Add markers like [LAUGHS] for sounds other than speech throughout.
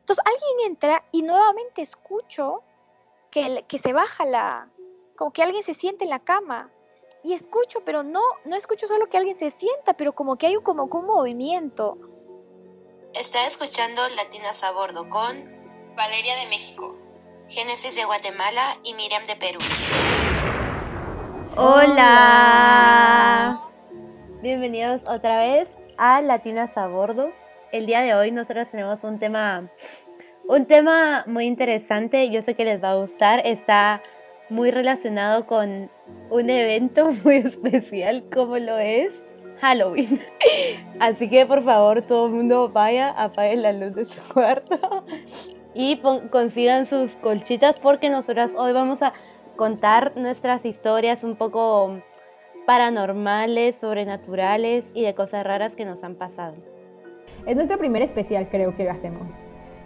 Entonces alguien entra y nuevamente escucho que, que se baja la, como que alguien se siente en la cama. Y escucho, pero no, no escucho solo que alguien se sienta, pero como que hay un, como, un movimiento. Está escuchando Latinas a Bordo con Valeria de México, Génesis de Guatemala y Miriam de Perú. Hola. Bienvenidos otra vez a Latinas a Bordo. El día de hoy nosotros tenemos un tema, un tema muy interesante. Yo sé que les va a gustar. Está muy relacionado con un evento [LAUGHS] muy especial como lo es Halloween. [LAUGHS] Así que por favor todo el mundo vaya, apaguen la luz de su cuarto y consigan sus colchitas porque nosotras hoy vamos a contar nuestras historias un poco paranormales, sobrenaturales y de cosas raras que nos han pasado. Es nuestro primer especial creo que hacemos.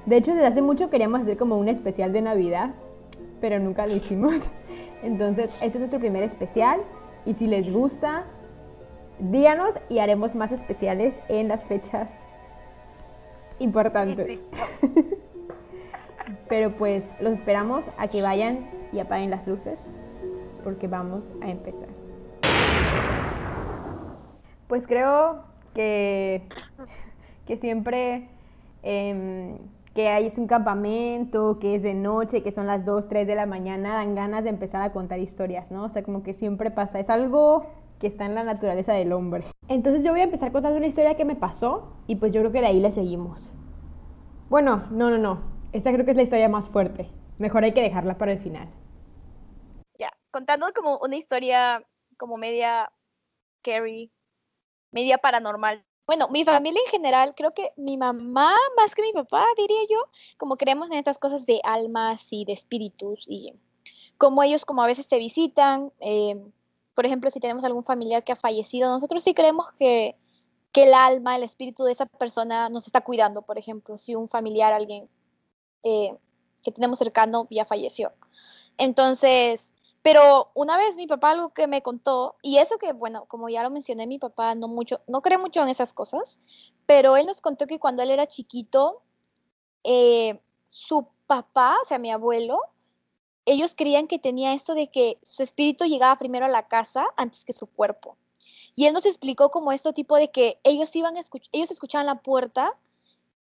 De hecho, desde hace mucho queríamos hacer como un especial de Navidad, pero nunca lo hicimos. [LAUGHS] Entonces, este es nuestro primer especial y si les gusta, díganos y haremos más especiales en las fechas importantes. [LAUGHS] Pero pues los esperamos a que vayan y apaguen las luces porque vamos a empezar. Pues creo que, que siempre em, que hay un campamento, que es de noche, que son las 2, 3 de la mañana, dan ganas de empezar a contar historias, ¿no? O sea, como que siempre pasa, es algo que está en la naturaleza del hombre. Entonces yo voy a empezar contando una historia que me pasó y pues yo creo que de ahí le seguimos. Bueno, no, no, no, esta creo que es la historia más fuerte. Mejor hay que dejarla para el final. Ya, contando como una historia como media scary, media paranormal. Bueno, mi familia en general, creo que mi mamá más que mi papá, diría yo, como creemos en estas cosas de almas y de espíritus y como ellos como a veces te visitan, eh, por ejemplo, si tenemos algún familiar que ha fallecido, nosotros sí creemos que, que el alma, el espíritu de esa persona nos está cuidando, por ejemplo, si un familiar, alguien eh, que tenemos cercano ya falleció. Entonces, pero una vez mi papá algo que me contó, y eso que, bueno, como ya lo mencioné, mi papá no mucho, no cree mucho en esas cosas, pero él nos contó que cuando él era chiquito, eh, su papá, o sea, mi abuelo, ellos creían que tenía esto de que su espíritu llegaba primero a la casa antes que su cuerpo. Y él nos explicó como esto tipo de que ellos iban a escuchar, ellos escuchaban la puerta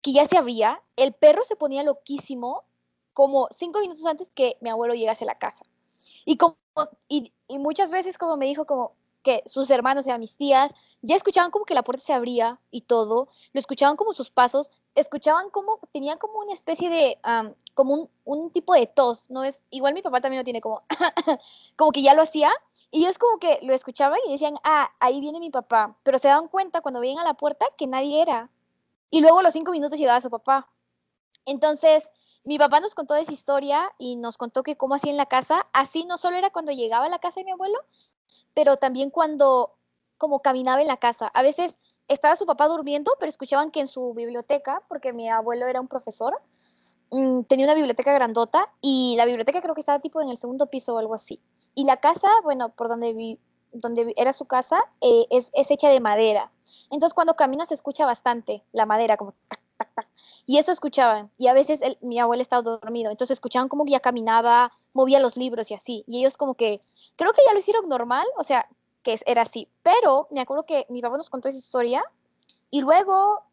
que ya se abría, el perro se ponía loquísimo como cinco minutos antes que mi abuelo llegase a la casa. Y, como, y, muchas veces como me dijo como que sus hermanos, o mis tías, ya escuchaban como que la puerta se abría y todo, lo escuchaban como sus pasos, escuchaban como, tenían como una especie de, como un, un, tipo de tos, ¿no? es Igual mi papá también lo tiene como, [LAUGHS] como que ya lo hacía, y ellos como que lo escuchaban y decían, ah, ahí viene mi papá, pero se daban cuenta cuando veían a la puerta que nadie era, y luego los cinco minutos llegaba su papá. Entonces, mi papá nos contó de esa historia y nos contó que cómo hacía en la casa, así no solo era cuando llegaba a la casa de mi abuelo, pero también cuando como caminaba en la casa. A veces estaba su papá durmiendo, pero escuchaban que en su biblioteca, porque mi abuelo era un profesor, mm, tenía una biblioteca grandota y la biblioteca creo que estaba tipo en el segundo piso o algo así. Y la casa, bueno, por donde vi, donde era su casa, eh, es, hecha de madera. Entonces cuando camina se escucha bastante la madera, como y eso escuchaban. Y a veces mi abuelo estaba dormido, entonces escuchaban como que ya caminaba, movía los libros y así. Y ellos como que, creo que ya lo hicieron normal, o sea, que era así. Pero me acuerdo que mi papá nos contó esa historia. Y luego,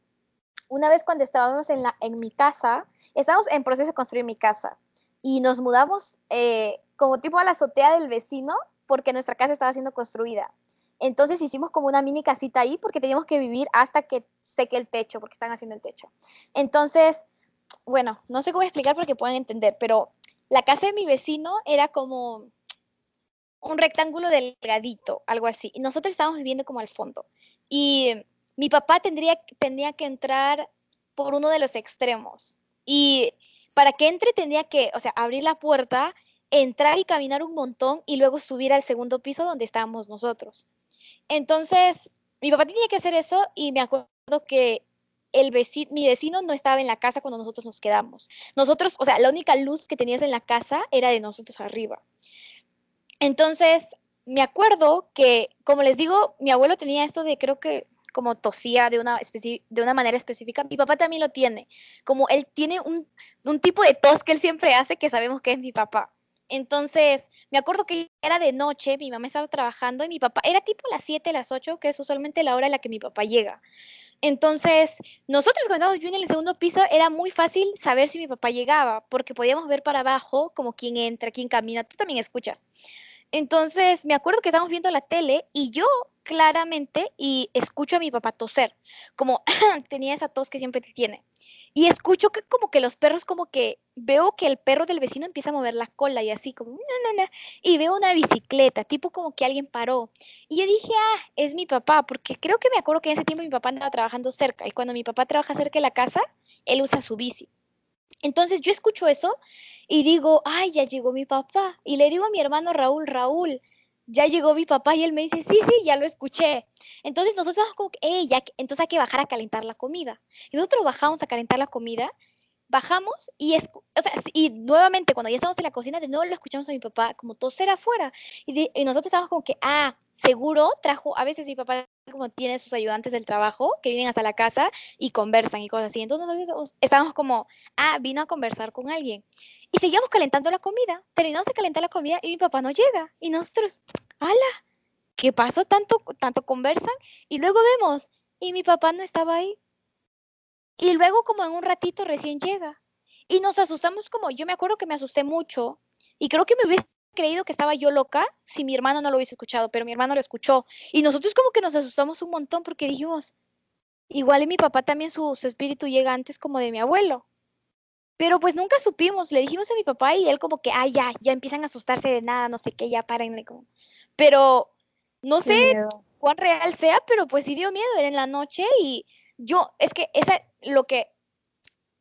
una vez cuando estábamos en, la, en mi casa, estábamos en proceso de construir mi casa. Y nos mudamos eh, como tipo a la azotea del vecino porque nuestra casa estaba siendo construida. Entonces hicimos como una mini casita ahí porque teníamos que vivir hasta que seque el techo, porque están haciendo el techo. Entonces, bueno, no sé cómo explicar porque pueden entender, pero la casa de mi vecino era como un rectángulo delgadito, algo así. Y nosotros estábamos viviendo como al fondo. Y mi papá tendría, tendría que entrar por uno de los extremos. Y para que entre tendría que, o sea, abrir la puerta, entrar y caminar un montón y luego subir al segundo piso donde estábamos nosotros. Entonces, mi papá tenía que hacer eso y me acuerdo que el vecino, mi vecino no estaba en la casa cuando nosotros nos quedamos. Nosotros, o sea, la única luz que tenías en la casa era de nosotros arriba. Entonces, me acuerdo que, como les digo, mi abuelo tenía esto de creo que como tosía de una, de una manera específica, mi papá también lo tiene. Como él tiene un, un tipo de tos que él siempre hace que sabemos que es mi papá. Entonces, me acuerdo que era de noche, mi mamá estaba trabajando y mi papá, era tipo las 7, las 8, que es usualmente la hora en la que mi papá llega. Entonces, nosotros cuando estábamos viviendo en el segundo piso, era muy fácil saber si mi papá llegaba, porque podíamos ver para abajo como quién entra, quién camina, tú también escuchas. Entonces, me acuerdo que estábamos viendo la tele y yo claramente y escucho a mi papá toser, como [CLEARS THROAT] tenía esa tos que siempre tiene. Y escucho que como que los perros como que veo que el perro del vecino empieza a mover la cola y así como, no, no, no, y veo una bicicleta, tipo como que alguien paró. Y yo dije, ah, es mi papá, porque creo que me acuerdo que en ese tiempo mi papá andaba trabajando cerca y cuando mi papá trabaja cerca de la casa, él usa su bici. Entonces yo escucho eso y digo, ay, ya llegó mi papá. Y le digo a mi hermano Raúl, Raúl, ya llegó mi papá y él me dice, sí, sí, ya lo escuché. Entonces nosotros como, que, "Ey, ya, entonces hay que bajar a calentar la comida. Y nosotros bajamos a calentar la comida, bajamos y, o sea, y nuevamente cuando ya estamos en la cocina, de nuevo lo escuchamos a mi papá como toser afuera. Y, y nosotros estábamos como que, ah, seguro trajo, a veces mi papá como tiene sus ayudantes del trabajo que vienen hasta la casa y conversan y cosas así. Entonces nosotros estábamos como, ah, vino a conversar con alguien. Y seguíamos calentando la comida. Terminamos de calentar la comida y mi papá no llega. Y nosotros, ala, ¿qué pasó? Tanto, tanto conversan. Y luego vemos, y mi papá no estaba ahí. Y luego como en un ratito recién llega. Y nos asustamos como, yo me acuerdo que me asusté mucho. Y creo que me hubiese creído que estaba yo loca si mi hermano no lo hubiese escuchado, pero mi hermano lo escuchó. Y nosotros como que nos asustamos un montón porque dijimos, igual y mi papá también su, su espíritu llega antes como de mi abuelo. Pero pues nunca supimos, le dijimos a mi papá y él como que, ah, ya, ya empiezan a asustarse de nada, no sé qué, ya párenle como. Pero no sé cuán real sea, pero pues sí dio miedo, era en la noche y yo, es que esa, lo que,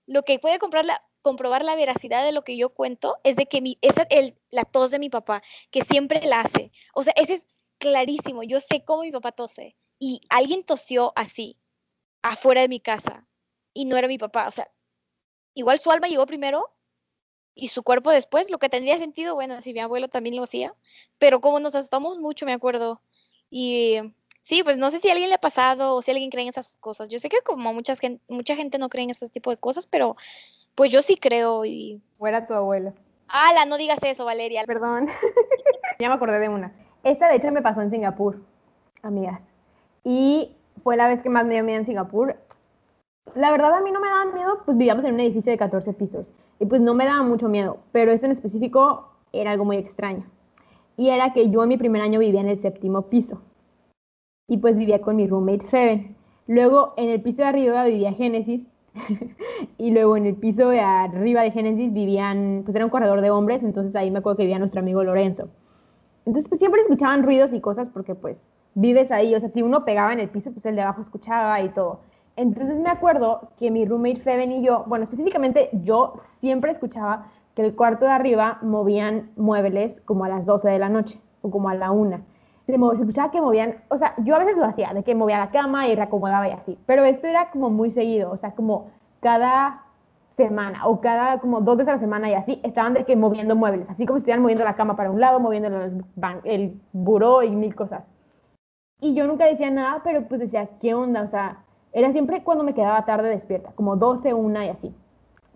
lo que puede comprar la, comprobar la veracidad de lo que yo cuento es de que mi, esa el, la tos de mi papá, que siempre la hace. O sea, ese es clarísimo, yo sé cómo mi papá tose. Y alguien tosió así, afuera de mi casa y no era mi papá, o sea, igual su alma llegó primero y su cuerpo después, lo que tendría sentido, bueno, si mi abuelo también lo hacía, pero como nos asustamos mucho, me acuerdo. Y sí, pues no sé si a alguien le ha pasado o si alguien cree en esas cosas. Yo sé que como muchas gen- mucha gente no cree en este tipo de cosas, pero pues yo sí creo y... Fuera tu abuelo. ¡Hala! No digas eso, Valeria. Perdón. [LAUGHS] ya me acordé de una. Esta de hecho me pasó en Singapur, amigas. Y fue la vez que más me dio miedo en Singapur. La verdad a mí no me daba miedo, pues vivíamos en un edificio de 14 pisos. Y pues no me daba mucho miedo, pero esto en específico era algo muy extraño. Y era que yo en mi primer año vivía en el séptimo piso. Y pues vivía con mi roommate Seven. Luego en el piso de arriba vivía Génesis. [LAUGHS] y luego en el piso de arriba de Génesis vivían, pues era un corredor de hombres, entonces ahí me acuerdo que vivía nuestro amigo Lorenzo. Entonces pues siempre escuchaban ruidos y cosas porque pues vives ahí, o sea, si uno pegaba en el piso, pues el de abajo escuchaba y todo. Entonces me acuerdo que mi roommate Feven y yo, bueno, específicamente yo siempre escuchaba que el cuarto de arriba movían muebles como a las 12 de la noche o como a la 1. Se, mo- se escuchaba que movían, o sea, yo a veces lo hacía, de que movía la cama y reacomodaba y así, pero esto era como muy seguido, o sea, como cada semana o cada como dos veces a la semana y así, estaban de que moviendo muebles, así como si estuvieran moviendo la cama para un lado, moviendo el, el buró y mil cosas. Y yo nunca decía nada, pero pues decía, ¿qué onda? O sea, era siempre cuando me quedaba tarde despierta, como 12, una y así.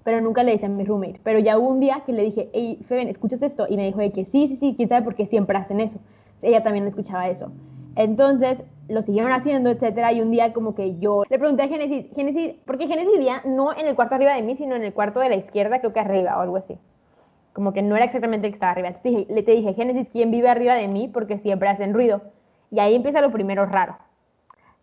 Pero nunca le decía a mi roommate. Pero ya hubo un día que le dije, hey, Feben, ¿escuchas esto? Y me dijo de que sí, sí, sí, quién sabe por qué siempre hacen eso. Ella también escuchaba eso. Entonces lo siguieron haciendo, etcétera. Y un día, como que yo le pregunté a Génesis, Génesis, porque Génesis vivía no en el cuarto arriba de mí, sino en el cuarto de la izquierda, creo que arriba o algo así. Como que no era exactamente el que estaba arriba. Entonces dije- le te dije, Génesis, ¿quién vive arriba de mí? Porque siempre hacen ruido. Y ahí empieza lo primero raro.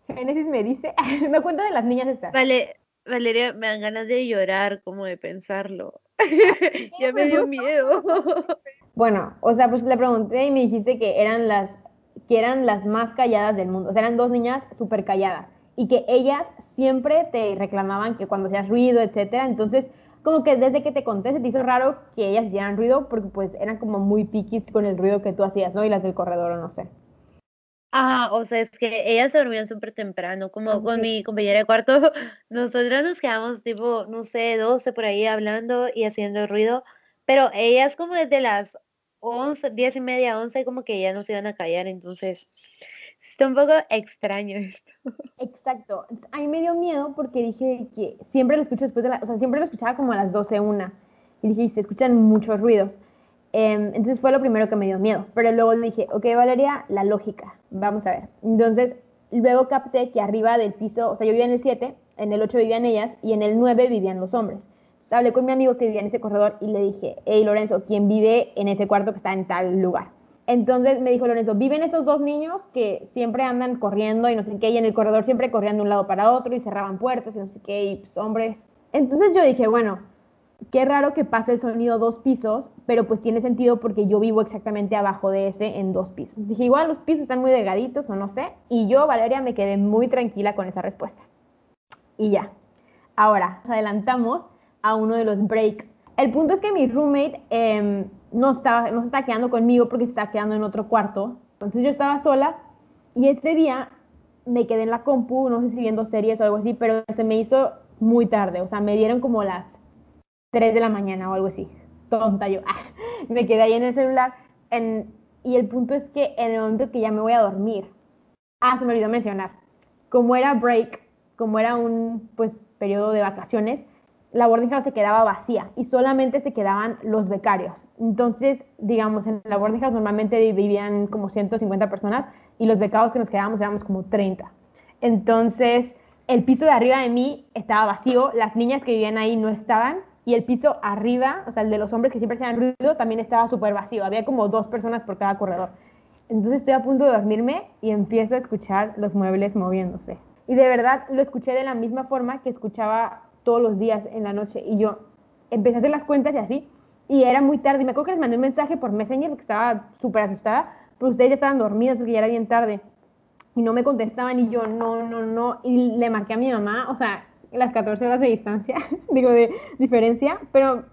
Génesis me dice, [LAUGHS] me cuenta de las niñas estas. Vale, Valeria, me dan ganas de llorar como de pensarlo. [LAUGHS] ya me dio miedo. [LAUGHS] Bueno, o sea, pues le pregunté y me dijiste que eran las que eran las más calladas del mundo. O sea, eran dos niñas súper calladas y que ellas siempre te reclamaban que cuando hacías ruido, etcétera. Entonces, como que desde que te conté se te hizo raro que ellas hicieran ruido porque pues eran como muy piquis con el ruido que tú hacías, ¿no? Y las del corredor o no sé. Ah, o sea, es que ellas se dormían súper temprano, como con Ok. mi compañera de cuarto, [LAUGHS] nosotras nos quedamos tipo, no sé, 12 por ahí hablando y haciendo ruido, pero ellas como desde las 11, 10 y media, 11, como que ya no se iban a callar, entonces Está un poco extraño esto. [LAUGHS] Exacto. A mí me dio miedo porque dije que siempre lo escucho después de la, o sea, siempre lo escuchaba como a las 12, una. Y dije, se escuchan muchos ruidos. Em, entonces fue lo primero que me dio miedo. Pero luego dije, ok, Valeria, la lógica. Vamos a ver. Entonces, luego capté que arriba del piso, o sea, yo vivía en el 7, en el 8 vivían ellas y en el 9 vivían los hombres. Hablé con mi amigo que vivía en ese corredor y le dije, hey Lorenzo, ¿quién vive en ese cuarto que está en tal lugar? Entonces me dijo Lorenzo, viven estos dos niños que siempre andan corriendo y no sé qué, y en el corredor siempre corrían de un lado para otro y cerraban puertas y no sé qué, y pues hombres. Entonces yo dije, bueno, qué raro que pase el sonido dos pisos, pero pues tiene sentido porque yo vivo exactamente abajo de ese en dos pisos. Dije, igual los pisos están muy delgaditos o no sé, y yo, Valeria, me quedé muy tranquila con esa respuesta. Y ya. Ahora, adelantamos a uno de los breaks. El punto es que mi roommate... Eh, no, estaba, no se estaba quedando conmigo porque se estaba quedando en otro cuarto. Entonces yo estaba sola y ese día me quedé en la compu, no sé si viendo series o algo así, pero se me hizo muy tarde. O sea, me dieron como las 3 de la mañana o algo así. Tonta yo. [LAUGHS] me quedé ahí en el celular. y el punto es que en el momento que ya me voy a dormir, ah, se me olvidó mencionar, como era break, como era un pues periodo de vacaciones, la boarding house se quedaba vacía y solamente se quedaban los becarios. Entonces, digamos, en la boarding house normalmente vivían como 150 personas y los becarios que nos quedábamos éramos como 30. Entonces, el piso de arriba de mí estaba vacío, las niñas que vivían ahí no estaban y el piso arriba, o sea, el de los hombres que siempre hacían ruido, también estaba súper vacío. Había como dos personas por cada corredor. Entonces estoy a punto de dormirme y empiezo a escuchar los muebles moviéndose. Y de verdad lo escuché de la misma forma que escuchaba todos los días en la noche. Y yo empecé a hacer las cuentas y así. Y era muy tarde. Y me acuerdo que les mandé un mensaje por Messenger porque estaba súper asustada. Pero ustedes ya estaban dormidas porque ya era bien tarde. Y no me contestaban. Y yo, no, no, no. Y le marqué a mi mamá. O sea, las 14 horas de distancia, [LAUGHS] digo, de diferencia. Pero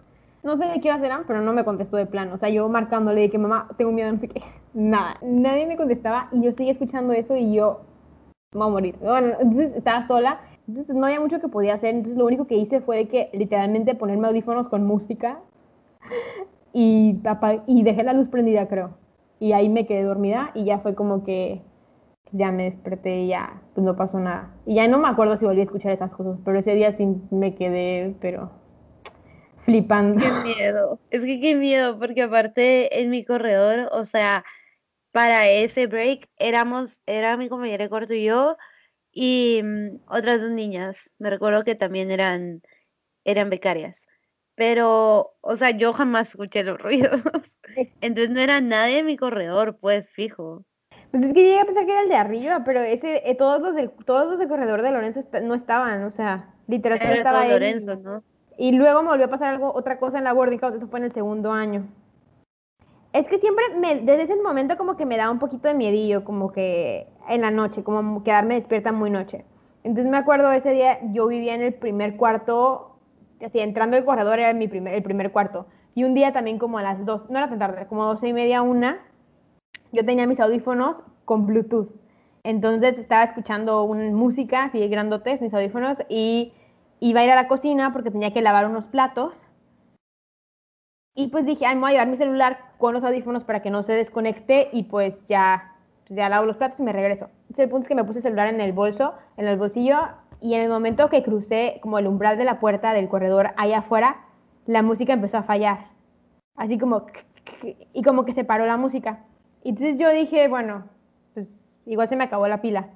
no sé de qué horas eran, pero no me contestó de plan. O sea, yo marcándole de que mamá, tengo miedo, no sé qué. [LAUGHS] Nada. Nadie me contestaba. Y yo seguía escuchando eso y yo, me voy a morir. Bueno, entonces estaba sola entonces, no había mucho que podía hacer. Entonces, lo único que hice fue de que literalmente ponerme audífonos con música y, y dejé la luz prendida, creo. Y ahí me quedé dormida y ya fue como que ya me desperté y ya pues no pasó nada. Y ya no me acuerdo si volví a escuchar esas cosas, pero ese día sí me quedé, pero flipando. Qué miedo. Es que qué miedo, porque aparte en mi corredor, o sea, para ese break éramos, era mi compañera de corto y yo, y mm, otras dos niñas, me recuerdo que también eran, eran becarias. Pero, o sea, yo jamás escuché los [LAUGHS] ruidos. Entonces no era nadie en mi corredor, pues fijo. Pues es que llegué a pensar que era el de arriba, pero ese, eh, todos los del, todos los del corredor de Lorenzo no estaban, o sea, literalmente estaba Lorenzo, ¿no? Y luego me volvió a pasar algo, otra cosa en la boarding house, eso fue en el segundo año. Es que siempre, desde ese momento como que me da un poquito de miedillo, como que en la noche, como quedarme despierta muy noche. Entonces me acuerdo ese día, yo vivía en el primer cuarto, así entrando el corredor era mi primer, el primer cuarto. Y un día también como a las dos, no era tan tarde, como doce y media, una, yo tenía mis audífonos con Bluetooth. Entonces estaba escuchando una música así grandotes, mis audífonos, y iba a ir a la cocina porque tenía que lavar unos platos. Y pues dije, ay, me voy a llevar mi celular con los audífonos para que no se desconecte y pues ya, pues ya lavo los platos y me regreso. Entonces el punto es que me puse el celular en el bolso, en el bolsillo y en el momento que crucé como el umbral de la puerta del corredor allá afuera, la música empezó a fallar. Así como, y como que se paró la música. Y entonces yo dije, bueno, pues igual se me acabó la pila.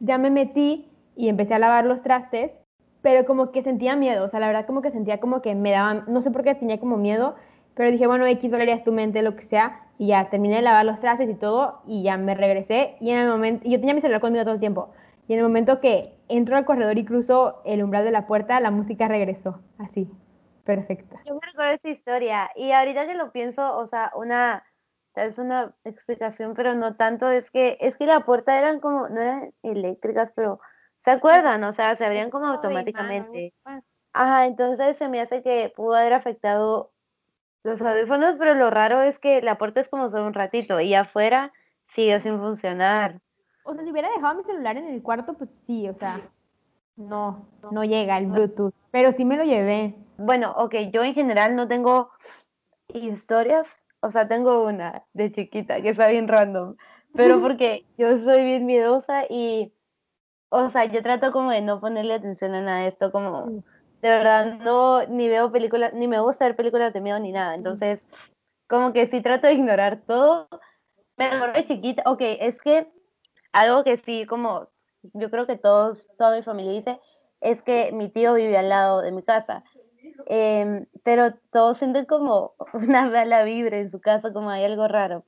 ya me metí y empecé a lavar los trastes, pero como que sentía miedo, o sea, la verdad como que sentía como que me daban, no sé por qué tenía como miedo pero dije, bueno, X Valeria es tu mente, lo que sea. Y ya terminé de lavar los trastes y todo. Y ya me regresé. Y en el momento, yo tenía mi celular conmigo todo el tiempo. Y en el momento que entro al corredor y cruzo el umbral de la puerta, la música regresó. Así. Perfecta. Yo me recuerdo esa historia. Y ahorita que lo pienso, o sea, una es una explicación, pero no tanto, es que es que la puerta eran como, no eran eléctricas, pero ¿se acuerdan? O sea, se abrían como automáticamente. Ajá, entonces se me hace que pudo haber afectado los audífonos, pero lo raro es que la puerta es como solo un ratito y afuera sigue sin funcionar. O sea, si hubiera dejado mi celular en el cuarto, pues sí, o sea, no, no llega el Bluetooth, pero sí me lo llevé. Bueno, ok, yo en general no tengo historias, o sea, tengo una de chiquita que está bien random, pero [LAUGHS] porque yo soy bien miedosa y, o sea, yo trato como de no ponerle atención a nada de esto, como de verdad no, ni veo películas, ni me gusta ver películas de miedo ni nada, entonces, como que sí trato de ignorar todo, pero de chiquita, ok, es que algo que sí, como yo creo que todos, toda mi familia dice, es que mi tío vive al lado de mi casa. Em, pero todos sienten como [LAUGHS] una mala vibra en su casa, como hay algo raro.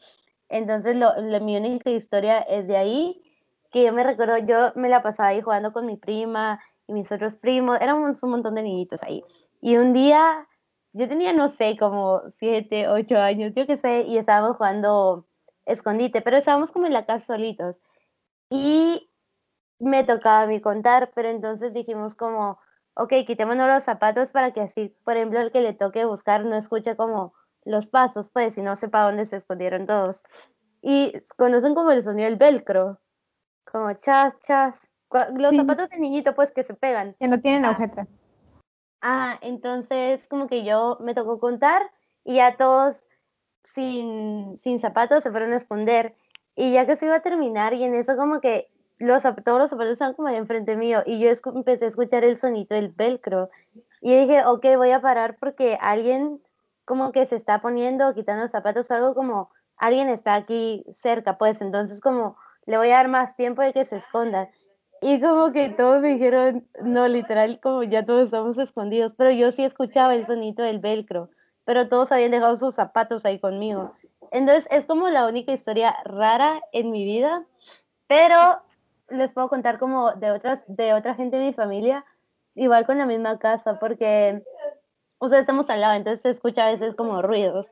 Entonces, lo, mi única historia es de ahí, que yo me recuerdo, yo me la pasaba ahí jugando con mi prima y mis otros primos, éramos un montón de niñitos ahí. Y un día, yo tenía, no sé, como siete, ocho años, yo qué sé, y estábamos jugando escondite, pero estábamos como en la casa solitos. Y me tocaba a mí contar, pero entonces dijimos como, ok, quitémonos los zapatos para que así, por ejemplo, el que le toque buscar no escuche como los pasos, pues, y no sepa dónde se escondieron todos. Y conocen como el sonido del velcro, como chas, chas. Los zapatos de niñito, pues, que se pegan. Que no tienen agujeta. Ah, entonces como que yo me tocó contar y ya todos sin, sin zapatos se fueron a esconder. Y ya que se iba a terminar y en eso como que los, todos los zapatos estaban como ahí enfrente mío y yo empecé a escuchar el sonido del velcro y dije, ok, voy a parar porque alguien como que se está poniendo, quitando los zapatos, algo como alguien está aquí cerca, pues entonces como le voy a dar más tiempo de que se esconda. Y como que todos me dijeron, no, literal, como ya todos estamos escondidos, pero yo sí escuchaba el sonido del velcro, pero todos habían dejado sus zapatos ahí conmigo. Entonces es como la única historia rara en mi vida, pero les puedo contar como de otras de otra gente de mi familia, igual con la misma casa, porque o sea, estamos al lado, entonces se escucha a veces como ruidos.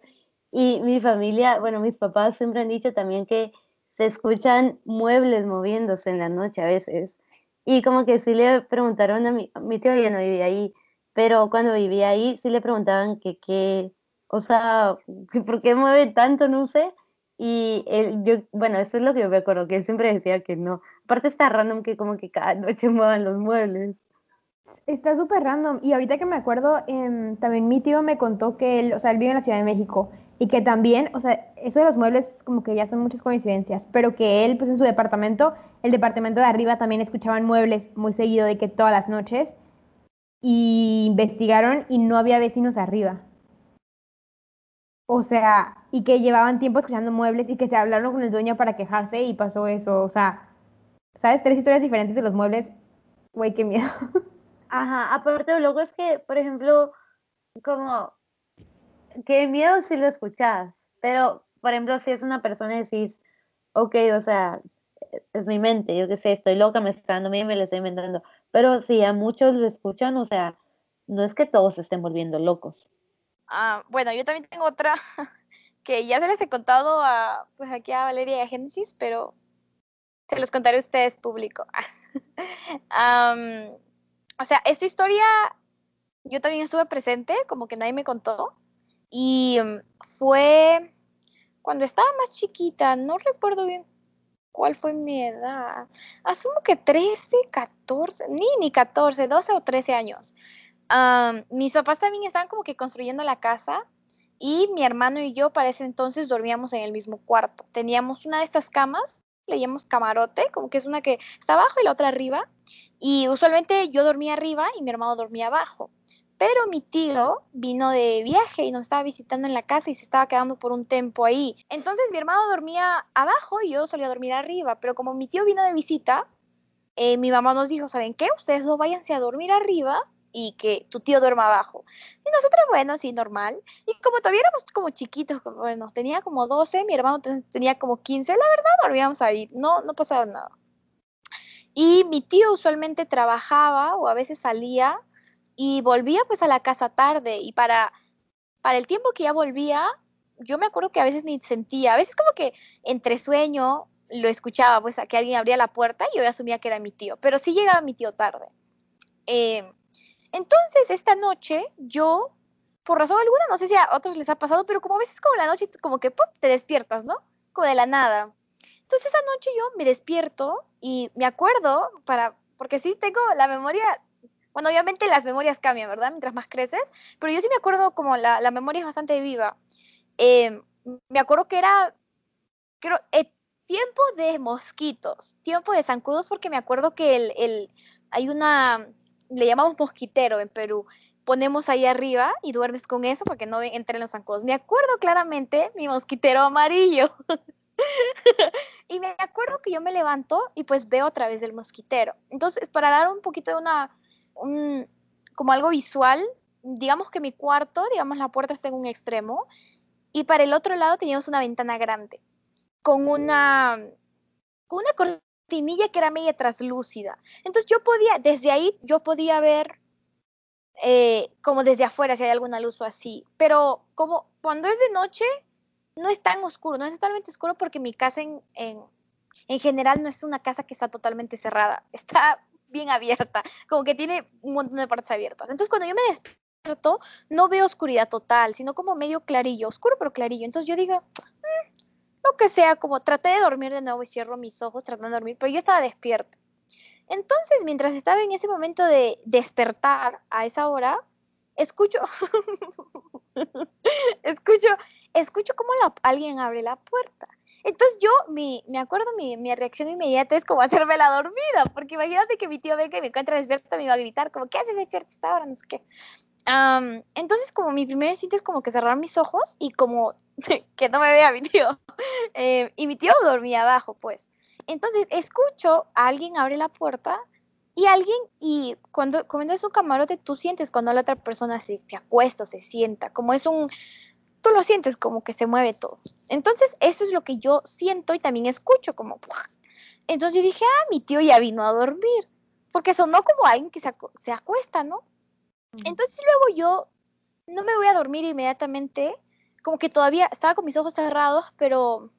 Y mi familia, bueno, mis papás siempre han dicho también que se escuchan muebles moviéndose en la noche a veces. Y como que sí le preguntaron a mi, mi tío ya no vivía ahí, pero cuando vivía ahí sí le preguntaban que qué, o sea, por qué mueve tanto, no sé. Y él, yo, bueno, eso es lo que yo me acuerdo, que él siempre decía que no. Aparte está random que como que cada noche [LAUGHS] muevan los muebles. Está súper random. Y ahorita que me acuerdo, em, también mi tío me contó que él, o sea, él vive en la Ciudad de México y que también, o sea, eso de los muebles como que ya son muchas coincidencias, pero que él, pues en su departamento, el departamento de arriba también escuchaban muebles muy seguido de que todas las noches y investigaron y no había vecinos arriba. O sea, y que llevaban tiempo escuchando muebles y que se hablaron con el dueño para quejarse y pasó eso. O sea, ¿sabes? Tres historias diferentes de los muebles. Güey, qué miedo. [LAUGHS] Ajá, aparte luego es que, por ejemplo, como, qué miedo si lo escuchas, pero, por ejemplo, si es una persona y decís, ok, o sea, es mi mente, yo qué sé, estoy loca, me está dando miedo, me lo estoy inventando, pero si a muchos lo escuchan, o sea, no es que todos estén volviendo locos. Ah, bueno, yo también tengo otra [LAUGHS] que ya se les he contado a, pues aquí a Valeria y a Génesis, pero se los contaré a ustedes público. [LAUGHS] o sea, esta historia yo también estuve presente, como que nadie me contó, y mm, fue cuando estaba más chiquita, no recuerdo bien cuál fue mi edad, asumo que 13, 14, ni, ni 14, 12 o 13 años mis papás también estaban como que construyendo la casa y mi hermano y yo para ese entonces dormíamos en el mismo cuarto. Teníamos una de estas camas, le llamamos camarote, como que es una que está abajo y la otra arriba. Y usualmente yo dormía arriba y mi hermano dormía abajo. Pero mi tío vino de viaje y nos estaba visitando en la casa y se estaba quedando por un tiempo ahí. Entonces mi hermano dormía abajo y yo solía dormir arriba. Pero como mi tío vino de visita, eh, mi mamá nos dijo, ¿saben qué? Ustedes dos váyanse a dormir arriba y que tu tío duerma abajo. Y nosotros, bueno, sí, normal. Y como todavía éramos como chiquitos, como, bueno, tenía como 12, mi hermano tenía como 15, la verdad dormíamos ahí, no, no pasaba nada. Y mi tío usualmente trabajaba o a veces salía y volvía pues a la casa tarde y para, para el tiempo que ya volvía, yo me acuerdo que a veces ni sentía, a veces como que entre sueño lo escuchaba, pues a que alguien abría la puerta y yo asumía que era mi tío, pero sí llegaba mi tío tarde. Eh, entonces, esta noche, yo, por razón alguna, no sé si a otros les ha pasado, pero como a veces como la noche, como que ¡pum! te despiertas, ¿no? Como de la nada. Entonces, esa noche yo me despierto y me acuerdo, para, porque sí tengo la memoria, bueno, obviamente las memorias cambian, ¿verdad? Mientras más creces, pero yo sí me acuerdo como la, la memoria es bastante viva. Em, me acuerdo que era, creo, tiempo de mosquitos, tiempo de zancudos, porque me acuerdo que el, el, hay una, le llamamos mosquitero en Perú, ponemos ahí arriba y duermes con eso para que no entren los zancudos. Me acuerdo claramente mi mosquitero amarillo. [LAUGHS] y me acuerdo que yo me levanto y pues veo a través del mosquitero. Entonces, para dar un poquito de una, un, como algo visual, digamos que mi cuarto, digamos la puerta está en un extremo y para el otro lado teníamos una ventana grande con una, con una cortinilla que era media traslúcida. Entonces yo podía, desde ahí yo podía ver eh, como desde afuera si hay alguna luz o así. Pero como cuando es de noche, no es tan oscuro, no es totalmente oscuro porque mi casa en, en, en general no es una casa que está totalmente cerrada, está bien abierta, como que tiene un montón de puertas abiertas. Entonces cuando yo me despierto, no veo oscuridad total, sino como medio clarillo, oscuro pero clarillo. Entonces yo digo, mm, lo que sea, como traté de dormir de nuevo y cierro mis ojos tratando de dormir, pero yo estaba despierta. Entonces, mientras estaba en ese momento de despertar a esa hora, escucho, [LAUGHS] escucho, escucho cómo alguien abre la puerta. Entonces yo, mi, me acuerdo, mi, mi, reacción inmediata es como [LAUGHS] hacerme la dormida, porque imagínate que mi tío venga y me encuentra despierta, me iba a gritar, como, ¿qué haces despierta esta hora? No sé qué. entonces, como mi primer instinto es como que cerrar mis ojos y como [LAUGHS] que no me vea mi tío. [LAUGHS] Eh, y mi tío dormía abajo, pues. Entonces escucho a alguien abre la puerta y alguien, y cuando, cuando es un camarote, tú sientes cuando la otra persona se, se acuesta o se sienta, como es un, tú lo sientes como que se mueve todo. Entonces eso es lo que yo siento y también escucho como... Entonces yo dije, ah, mi tío ya vino a dormir, porque sonó como alguien que se, se acuesta, ¿no? Entonces luego yo no me voy a dormir inmediatamente, como que todavía estaba con mis ojos cerrados, pero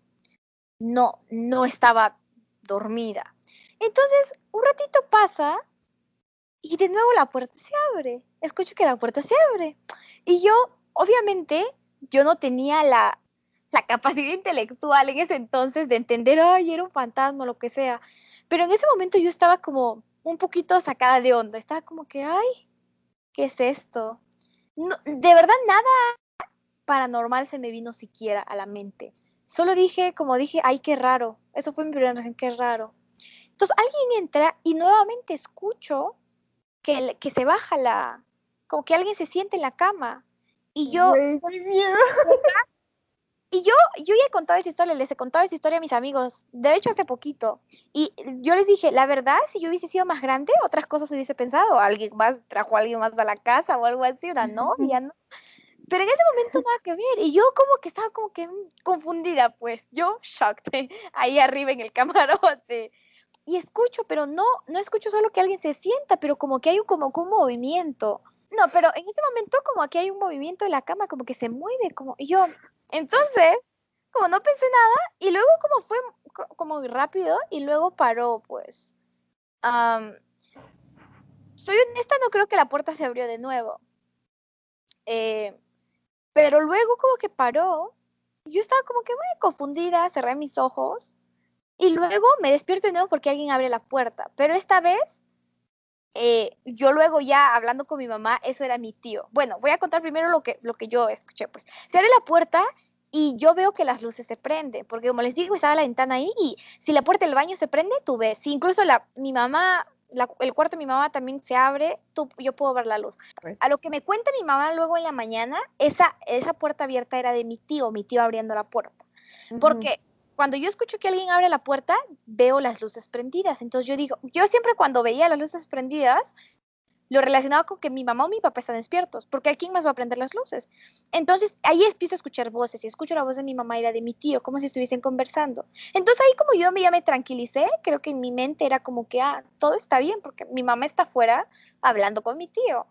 no, no estaba dormida. Entonces, un ratito pasa y de nuevo la puerta se abre. Escucho que la puerta se abre. Y yo, obviamente, yo no tenía la, la capacidad intelectual en ese entonces de entender, ay, era un fantasma lo que sea. Pero en ese momento yo estaba como un poquito sacada de onda. Estaba como que, ay, ¿qué es esto? De verdad, nada paranormal se me vino siquiera a la mente. Solo dije, como dije, ay, qué raro. Eso fue mi primera reacción, qué raro. Entonces alguien entra y nuevamente escucho que, que se baja la, como que alguien se siente en la cama. Y yo... Y yo, yo ya he contado esa historia, les he contado esa historia a mis amigos, de hecho hace poquito. Y yo les dije, la verdad, si yo hubiese sido más grande, otras cosas hubiese pensado. Alguien más trajo a alguien más a la casa o algo así, una novia, ¿no? Pero en ese momento [LAUGHS] nada que ver. Y yo como que estaba como que confundida, pues. Yo shocked, [LAUGHS] ahí arriba en el camarote. Y escucho, pero no, no escucho solo que alguien se sienta, pero como que hay un, como un movimiento. No, pero en ese momento como que hay un movimiento de la cama, como que se mueve, como... Y yo, entonces, como no pensé nada, y luego como fue como rápido, y luego paró, pues. soy honesta, no creo que la puerta se abrió de nuevo. Eh, pero luego como que paró, yo estaba como que muy confundida, cerré mis ojos y luego me despierto de nuevo porque alguien abre la puerta. Pero esta vez, eh, yo luego ya hablando con mi mamá, eso era mi tío. Bueno, voy a contar primero lo que, lo que yo escuché. Pues se abre la puerta y yo veo que las luces se prenden, porque como les digo, estaba la ventana ahí y si la puerta del baño se prende, tú ves. Si incluso la, mi mamá el cuarto de mi mamá también se abre, tú, yo puedo ver la luz. A lo que me cuenta mi mamá luego en la mañana, esa, esa puerta abierta era de mi tío, mi tío abriendo la puerta. Porque cuando yo escucho que alguien abre la puerta, veo las luces prendidas. Entonces yo digo, yo siempre cuando veía las luces prendidas, lo relacionaba con que mi mamá o mi papá están despiertos, porque ¿a quién más va a prender las luces? Entonces ahí empiezo a escuchar voces y escucho la voz de mi mamá y la de mi tío, como si estuviesen conversando. Entonces ahí como yo ya me tranquilicé, creo que en mi mente era como que, ah, todo está bien, porque mi mamá está afuera hablando con mi tío.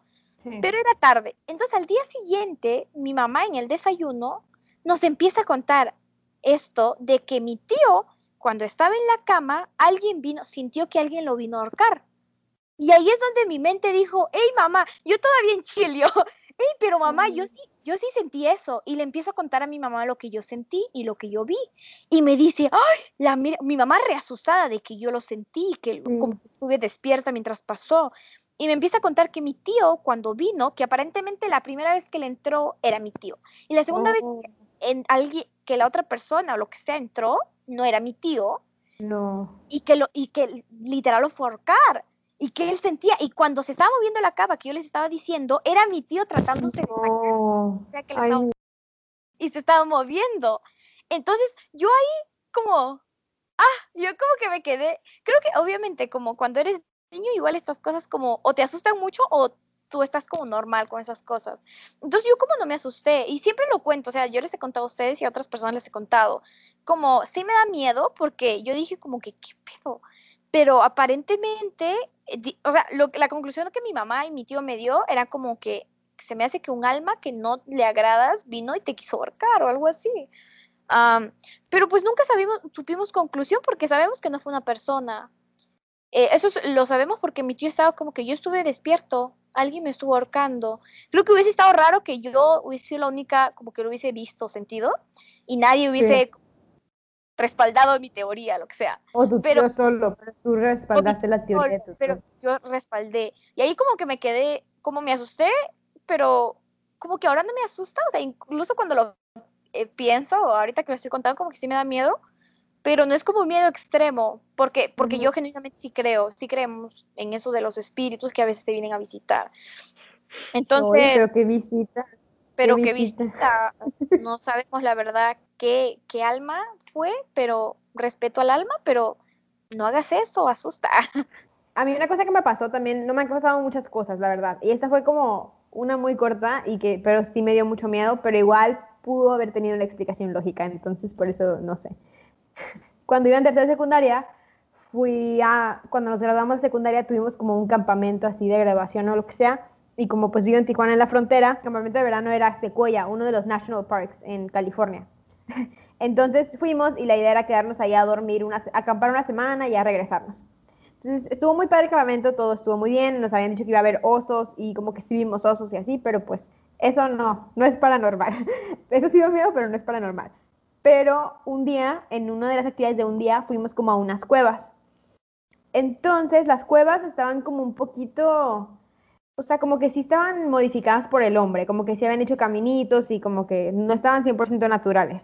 Pero era tarde. Entonces al día siguiente, mi mamá en el desayuno nos empieza a contar esto de que mi tío, cuando estaba en la cama, alguien vino, sintió que alguien lo vino a ahorcar. Y ahí es donde mi mente dijo, hey mamá, yo todavía en Chile, [LAUGHS] hey, pero mamá, yo sí, yo sí sentí eso. Y le empiezo a contar a mi mamá lo que yo sentí y lo que yo vi. Y me dice, ay, la, mi mamá reasustada de que yo lo sentí, que como estuve despierta mientras pasó. Y me empieza a contar que mi tío, cuando vino, que aparentemente la primera vez que le entró era mi tío. Y la segunda vez oh. en alguien, que la otra persona o lo que sea entró, no era mi tío No. y que, lo, y que literal lo fue a ahorcar y que él sentía, y cuando se estaba moviendo la cama que yo les estaba diciendo, era mi tío tratándose de No. o sea, que la Ay, estaba- y se estaba moviendo. Entonces, yo ahí como, ah, yo como que me quedé, creo que obviamente como cuando eres niño, igual estas cosas como o te asustan mucho o tú estás como normal con esas cosas. Entonces yo como no me asusté y siempre lo cuento, o sea, yo les he contado a ustedes y a otras personas les he contado, como sí me da miedo porque yo dije como que, ¿qué pedo? Pero aparentemente, eh, o sea, lo, la conclusión que mi mamá y mi tío me dio era como que se me hace que un alma que no le agradas vino y te quiso ahorcar o algo así. Pero pues nunca sabimos, supimos conclusión porque sabemos que no fue una persona. Eh, eso es- lo sabemos porque mi tío estaba como que yo estuve despierto, alguien me estuvo ahorcando. Creo que hubiese estado raro que yo hubiese sido la única como que lo hubiese visto, sentido, y nadie hubiese respaldado mi teoría, lo que sea. O tu pero- tío solo, pero tú respaldaste la teoría de tu pero yo respaldé. Y ahí como que me quedé, como me asusté, pero como que ahora no me asusta, o sea, incluso cuando lo eh, pienso, o ahorita que lo estoy contando, como que sí me da miedo, pero no es como un miedo extremo, porque, porque yo genuinamente sí creo, sí creemos en eso de los espíritus que a veces te vienen a visitar. Oye, Entonces, pero qué visita. pero que visita. visita, no [LAUGHS] sabemos la verdad qué, qué alma fue, pero respeto al alma, pero no hagas eso, asusta. [LAUGHS] A mí una cosa que me pasó también, no me han pasado muchas cosas, la verdad. Y esta fue como una muy corta, y que, pero sí me dio mucho miedo, pero igual pudo haber tenido una explicación lógica, entonces por eso no sé. Cuando iba en tercera secundaria, fui a, cuando nos graduamos de secundaria tuvimos como un campamento así de graduación o lo que sea, y como pues vivo en Tijuana en la frontera, el campamento de verano era Sequoia, uno de los national parks en California. [LAUGHS] Entonces fuimos y la idea era quedarnos ahí a dormir, una, acampar una semana y ya regresarnos. Entonces estuvo muy padre el campamento, todo estuvo muy bien, nos habían dicho que iba a haber osos y como que sí vimos osos y así, pero pues eso no, no es paranormal. [LAUGHS] Eso sí da miedo, pero no es paranormal. Pero un día, en una de las actividades de un día, fuimos como a unas cuevas. Entonces las cuevas estaban como un poquito, o sea, como que sí estaban modificadas por el hombre, como que sí habían hecho caminitos y como que no estaban 100% naturales.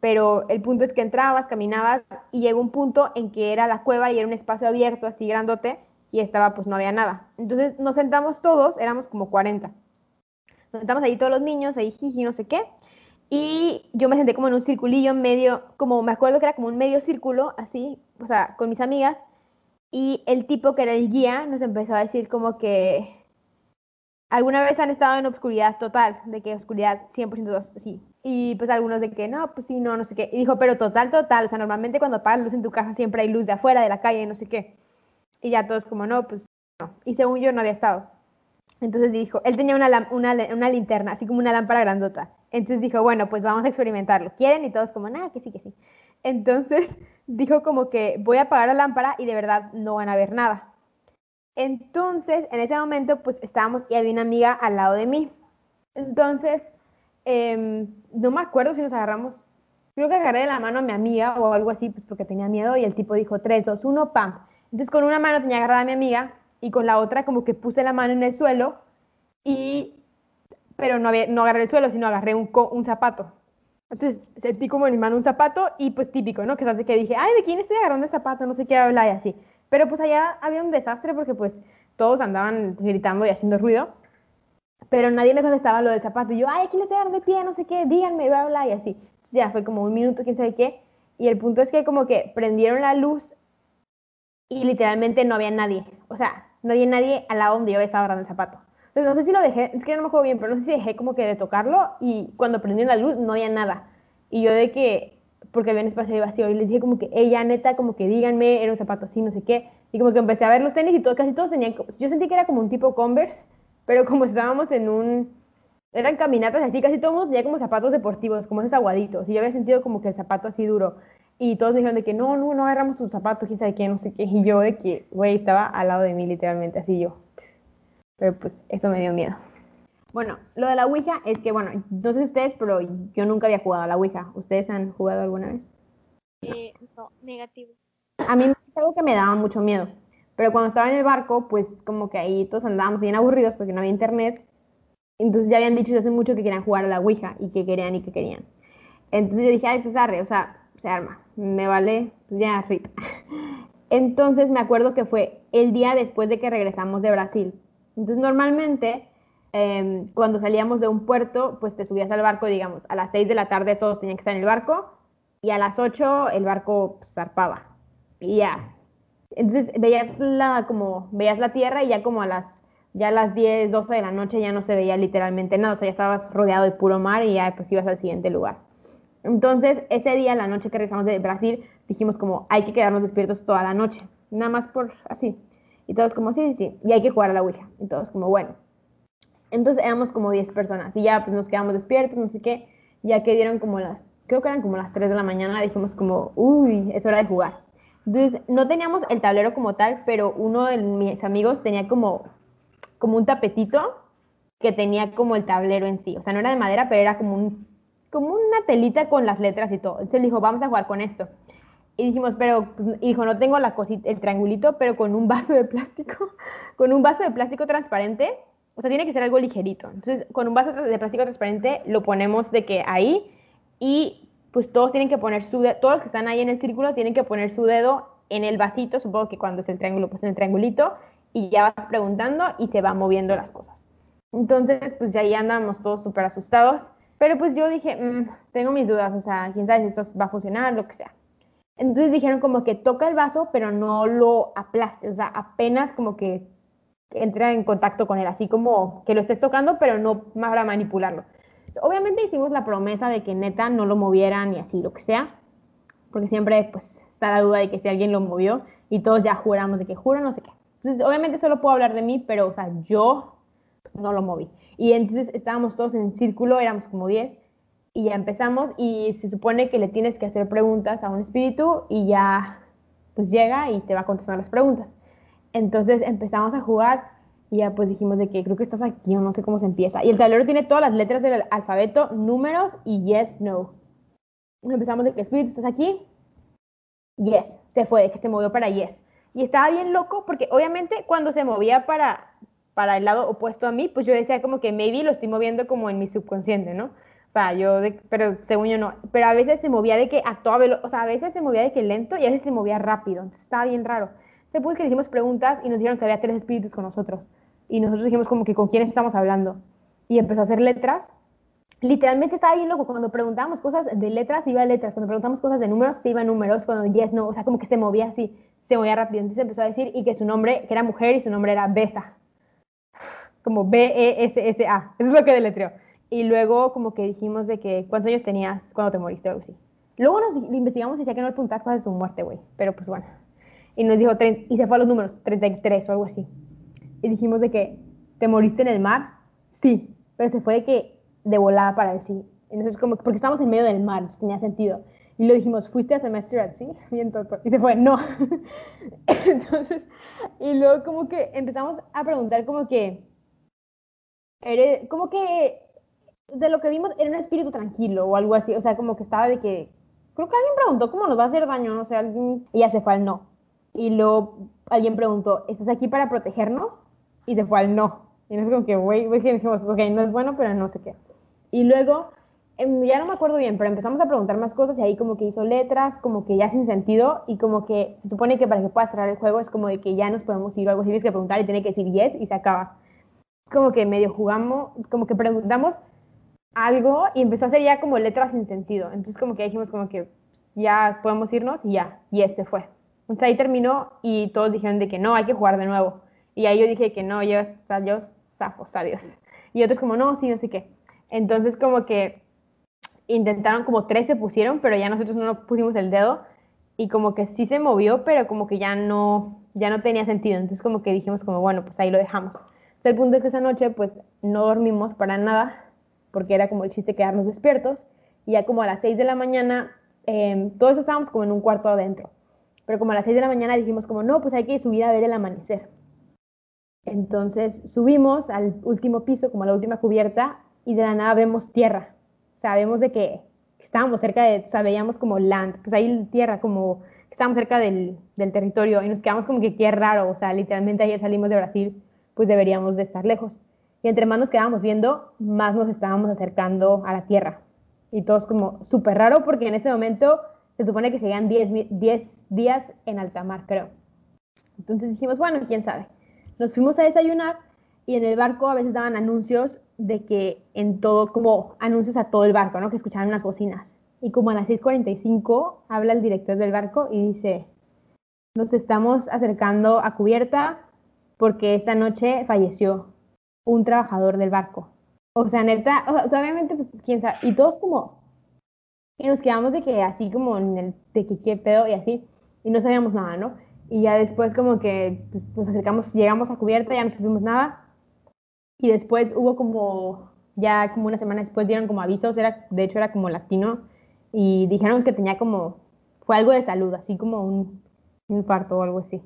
Pero el punto es que entrabas, caminabas y llegó un punto en que era la cueva y era un espacio abierto así grandote y estaba pues no había nada. Entonces nos sentamos todos, éramos como 40. Nos sentamos ahí todos los niños, ahí jiji, no sé qué. Y yo me senté como en un circulillo medio, como me acuerdo que era como un medio círculo, así, o sea, con mis amigas. Y el tipo que era el guía nos empezó a decir como que alguna vez han estado en obscuridad total, de que oscuridad 100% sí. Y pues algunos de que no, pues sí, no, no sé qué. Y dijo, pero total, total, o sea, normalmente cuando apagas luz en tu casa siempre hay luz de afuera, de la calle, no sé qué. Y ya todos como, no, pues no. Y según yo no había estado. Entonces dijo, él tenía una, una, una linterna, así como una lámpara grandota. Entonces dijo, bueno, pues vamos a experimentarlo. ¿Quieren? Y todos como, nada, que sí, que sí. Entonces [LAUGHS] dijo como que voy a apagar la lámpara y de verdad no van a ver nada. Entonces, en ese momento, pues estábamos y había una amiga al lado de mí. Entonces, em, no me acuerdo si nos agarramos, creo que agarré de la mano a mi amiga o algo así, pues porque tenía miedo y el tipo dijo 3, 2, 1, pam. Entonces con una mano tenía agarrada a mi amiga y con la otra como que puse la mano en el suelo y, pero no, había, no agarré el suelo, sino agarré un, un zapato. Entonces sentí como en mi mano un zapato y pues típico, ¿no? Que sabes que dije, ay, ¿de quién estoy agarrando el zapato? No sé qué habla y así. Pero pues allá había un desastre porque pues todos andaban gritando y haciendo ruido pero nadie me contestaba lo del zapato. Y yo, ay, aquí le estoy agarrando el pie, no sé qué, díganme, bla, bla, y así. Entonces ya fue como un minuto, quién sabe qué. Y el punto es que como que prendieron la luz y literalmente no había nadie. O sea, no había nadie al lado donde yo estaba agarrando el zapato. Entonces no sé si lo dejé, es que no me acuerdo bien, pero no sé si dejé como que de tocarlo y cuando prendieron la luz no había nada. Y yo de que, porque había un espacio ahí vacío, y les dije como que, ella neta, como que díganme, era un zapato así, no sé qué. Y como que empecé a ver los tenis y todo, casi todos tenían, yo sentí que era como un tipo Converse, pero como estábamos en un, eran caminatas así, casi todo el mundo como zapatos deportivos, como esos aguaditos, y yo había sentido como que el zapato así duro, y todos dijeron de que no, no, no agarramos tus zapatos, quién sabe qué, no sé qué, y yo de que, güey, estaba al lado de mí literalmente, así yo, pero pues eso me dio miedo. Bueno, lo de la Ouija es que, bueno, no sé ustedes, pero yo nunca había jugado a la Ouija, ¿ustedes han jugado alguna vez? Eh, no, negativo. A mí es algo que me daba mucho miedo. Pero cuando estaba en el barco, pues como que ahí todos andábamos bien aburridos porque no había internet. Entonces ya habían dicho desde hace mucho que querían jugar a la Ouija y que querían y que querían. Entonces yo dije, ay, pues arre, o sea, se arma, me vale, ya, rip. Entonces me acuerdo que fue el día después de que regresamos de Brasil. Entonces normalmente em, cuando salíamos de un puerto, pues te subías al barco, digamos, a las 6 de la tarde todos tenían que estar en el barco y a las 8 el barco zarpaba. Y ya. Entonces veías la, como, veías la tierra y ya como a las, ya a las 10, 12 de la noche ya no se veía literalmente nada, o sea, ya estabas rodeado de puro mar y ya pues ibas al siguiente lugar. Entonces, ese día, la noche que regresamos de Brasil, dijimos como, hay que quedarnos despiertos toda la noche, nada más por así. Y todos como, sí, sí, y hay que jugar a la Ouija. Y todos como, bueno. Entonces éramos como 10 personas y ya pues nos quedamos despiertos, no sé qué, ya que dieron como las, creo que eran como las 3 de la mañana, dijimos como, uy, es hora de jugar. Entonces, no teníamos el tablero como tal, pero uno de mis amigos tenía como, como un tapetito que tenía como el tablero en sí. O sea, no era de madera, pero era como un como una telita con las letras y todo. Entonces él dijo, vamos a jugar con esto. Y dijimos, pero, dijo, no tengo la cosita, el triangulito, pero con un vaso de plástico, [LAUGHS] con un vaso de plástico transparente, o sea, tiene que ser algo ligerito. Entonces, con un vaso de plástico transparente lo ponemos de que ahí y pues todos tienen que poner su dedo, todos los que están ahí en el círculo tienen que poner su dedo en el vasito, supongo que cuando es el triángulo, pues en el triangulito, y ya vas preguntando y se van moviendo las cosas. Entonces, pues ahí andamos todos súper asustados pero pues yo dije, mm, tengo mis dudas, o sea, quién sabe si esto va a funcionar, lo que sea. Entonces dijeron como que toca el vaso, pero no lo aplaste, o sea, apenas como que entra en contacto con él, así como que lo estés tocando, pero no para manipularlo. Obviamente hicimos la promesa de que neta no lo movieran y así, lo que sea, porque siempre pues está la duda de que si alguien lo movió y todos ya juramos de que juro, no sé qué. Entonces, obviamente solo puedo hablar de mí, pero, o sea, yo pues, no lo moví. Y entonces estábamos todos en círculo, éramos como 10, y ya empezamos y se supone que le tienes que hacer preguntas a un espíritu y ya pues llega y te va a contestar las preguntas. Entonces empezamos a jugar y ya pues dijimos de que creo que estás aquí o no sé cómo se empieza. Y el tablero tiene todas las letras del alfabeto, números y yes, no. Empezamos de que espíritu estás aquí. Yes, se fue, que se movió para yes. Y estaba bien loco porque obviamente cuando se movía para para el lado opuesto a mí, pues yo decía como que maybe lo estoy moviendo como en mi subconsciente, ¿no? O sea, yo, pero según yo no. Pero a veces se movía de que actuaba, o sea, a veces se movía de que lento y a veces se movía rápido. Entonces estaba bien raro. Después que le hicimos preguntas y nos dijeron que había tres espíritus con nosotros. Y nosotros dijimos como que con quiénes estamos hablando. Y empezó a hacer letras. Literalmente estaba bien loco. Cuando preguntábamos cosas de letras, iba a letras. Cuando preguntamos cosas de números, se iba a números. Cuando yes, no. O sea, como que se movía así. Se movía rápido. Entonces empezó a decir y que su nombre, que era mujer y su nombre era Besa como B-E-S-S-A, eso es lo que deletreó. Y luego como que dijimos de que, ¿cuántos años tenías cuando te moriste o así? Luego nos investigamos y decía que no le preguntabas cuál es su muerte, güey, pero pues bueno. Y nos dijo, y se fue a los números, 33 o algo así. Y dijimos de que, ¿te moriste en el mar? Sí, pero se fue de que, de volada para decir. Entonces como, porque estábamos en medio del mar, entonces tenía sentido. Y le dijimos, ¿fuiste a semestre at sea? [LAUGHS] Y se fue, no. [LAUGHS] entonces, y luego como que empezamos a preguntar como que, como que de lo que vimos era un espíritu tranquilo o algo así, o sea, como que estaba de que, creo que alguien preguntó cómo nos va a hacer daño, no sé, alguien, y ya se fue al no. Y luego alguien preguntó, ¿estás aquí para protegernos? Y se fue al no. Y no es como que, güey, güey, dijimos, ok, no es bueno, pero no sé qué. Y luego, em, ya no me acuerdo bien, pero empezamos a preguntar más cosas y ahí como que hizo letras, como que ya sin sentido y como que se supone que para que pueda cerrar el juego es como de que ya nos podemos ir o algo así, tienes que preguntar y tiene que decir yes y se acaba como que medio jugamos, como que preguntamos algo y empezó a hacer ya como letras sin sentido. Entonces como que dijimos como que ya podemos irnos y ya, y ese fue. Entonces ahí terminó y todos dijeron de que no, hay que jugar de nuevo. Y ahí yo dije que no, yo, yo zafos, adiós. Y otros como no, sí, no sé qué. Entonces como que intentaron, como tres se pusieron, pero ya nosotros no pusimos el dedo y como que sí se movió, pero como que ya no, ya no tenía sentido. Entonces como que dijimos como, bueno, pues ahí lo dejamos. El punto es que esa noche pues no dormimos para nada, porque era como el chiste quedarnos despiertos, y ya como a las 6 de la mañana, eh, todos estábamos como en un cuarto adentro, pero como a las 6 de la mañana dijimos como, no, pues hay que subir a ver el amanecer. Entonces subimos al último piso, como a la última cubierta, y de la nada vemos tierra. O sea, vemos de que estábamos cerca de, o sea, veíamos como land, pues ahí tierra, como que estábamos cerca del, del territorio, y nos quedamos como que qué raro, o sea, literalmente ayer salimos de Brasil pues deberíamos de estar lejos. Y entre más nos quedábamos viendo, más nos estábamos acercando a la Tierra. Y todo es como súper raro porque en ese momento se supone que serían 10, mi- 10 días en alta mar, creo. Entonces dijimos, bueno, quién sabe. Nos fuimos a desayunar y en el barco a veces daban anuncios de que en todo, como anuncios a todo el barco, ¿no? Que escuchaban unas bocinas. Y como a las 6:45 habla el director del barco y dice, nos estamos acercando a cubierta porque esta noche falleció un trabajador del barco. O sea, neta, o obviamente, pues, quién sabe. Y todos como, y nos quedamos de que así como en el, de que qué pedo y así, y no sabíamos nada, ¿no? Y ya después como que pues, nos acercamos, llegamos a cubierta, ya no supimos nada. Y después hubo como, ya como una semana después dieron como avisos, era, de hecho era como latino, y dijeron que tenía como, fue algo de salud, así como un, un infarto o algo así.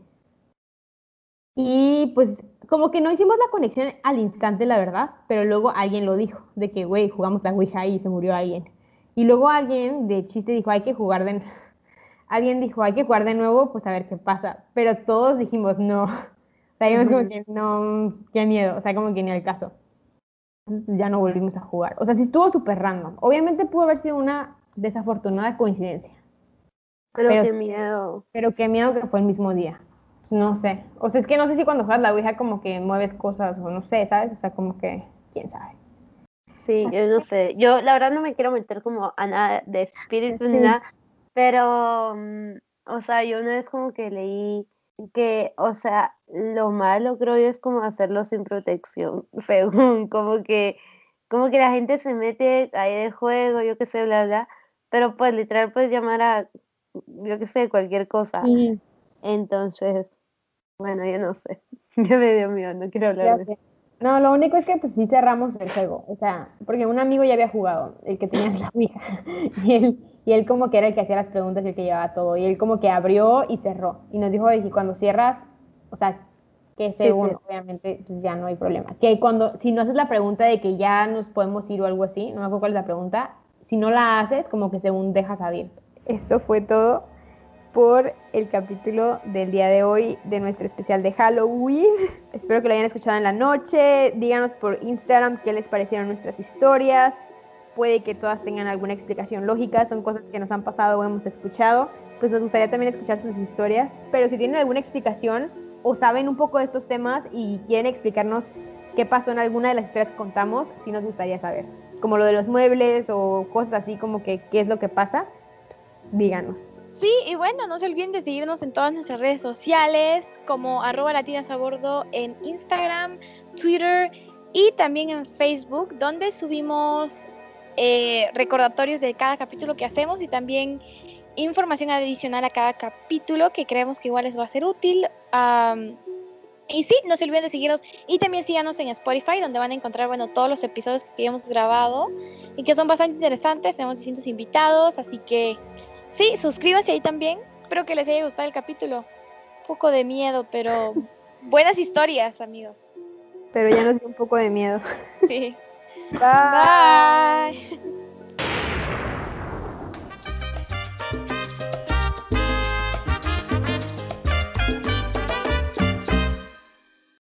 Y pues como que no hicimos la conexión al instante, la verdad, pero luego alguien lo dijo, de que, güey, jugamos la Ouija y se murió alguien. Y luego alguien de chiste dijo, hay que jugar de... [LAUGHS] Alguien dijo, hay que jugar de nuevo, pues a ver qué pasa. Pero todos dijimos, no. [LAUGHS] O sea, como que no, qué miedo, o sea, como que ni al caso. Entonces, pues ya no volvimos a jugar. O sea, sí estuvo súper random. Obviamente pudo haber sido una desafortunada coincidencia. Pero, Pero qué miedo. Pero qué miedo que fue el mismo día. No sé. O sea, es que no sé si cuando juegas la Ouija como que mueves cosas o no sé, ¿sabes? O sea, como que, quién sabe. Sí, yo no sé. Yo la verdad no me quiero meter como a nada de espíritu ni nada, pero, mm, o sea, yo una vez como que leí que, o sea, lo malo creo yo es como hacerlo sin protección, [LAUGHS] según, como que, como que la gente se mete ahí de juego, yo qué sé, bla, bla, pero pues literal puedes llamar a, yo qué sé, cualquier cosa. Sí, Entonces, bueno, yo no sé. [LAUGHS] Ya me dio miedo, no quiero hablar de eso. No, lo único es que pues sí cerramos el juego. O sea, porque un amigo ya había jugado, el que tenía la [LAUGHS] Ouija. [LAUGHS] Y él, y él como que era el que hacía las preguntas y el que llevaba todo. Y él como que abrió y cerró. Y nos dijo de que cuando cierras, o sea, que Sí, según, sí. obviamente, pues ya no hay problema. Que cuando, si no haces la pregunta de que ya nos podemos ir o algo así, no me acuerdo cuál es la pregunta, si no la haces, como que según dejas abierto. Esto fue todo por el capítulo del día de hoy de nuestro especial de Halloween. [LAUGHS] Espero que lo hayan escuchado en la noche. Díganos por Instagram qué les parecieron nuestras historias. Puede que todas tengan alguna explicación lógica, son cosas que nos han pasado o hemos escuchado. Pues nos gustaría también escuchar sus historias. Pero si tienen alguna explicación o saben un poco de estos temas y quieren explicarnos qué pasó en alguna de las historias que contamos, sí nos gustaría saber. Como lo de los muebles o cosas así como que qué es lo que pasa, pues, díganos. Sí, y bueno, no se olviden de seguirnos en todas nuestras redes sociales, como arroba latinas a bordo en Instagram, Twitter y también en Facebook, donde subimos eh, recordatorios de cada capítulo que hacemos y también información adicional a cada capítulo que creemos que igual les va a ser útil. Y sí, no se olviden de seguirnos y también síganos en Spotify, donde van a encontrar, bueno, todos los episodios que hemos grabado y que son bastante interesantes. Tenemos distintos invitados, así que sí, suscríbanse ahí también. Espero que les haya gustado el capítulo. Un poco de miedo, pero [LAUGHS] buenas historias, amigos. Pero ya nos dio un poco de miedo. Sí. [LAUGHS] Bye. Bye.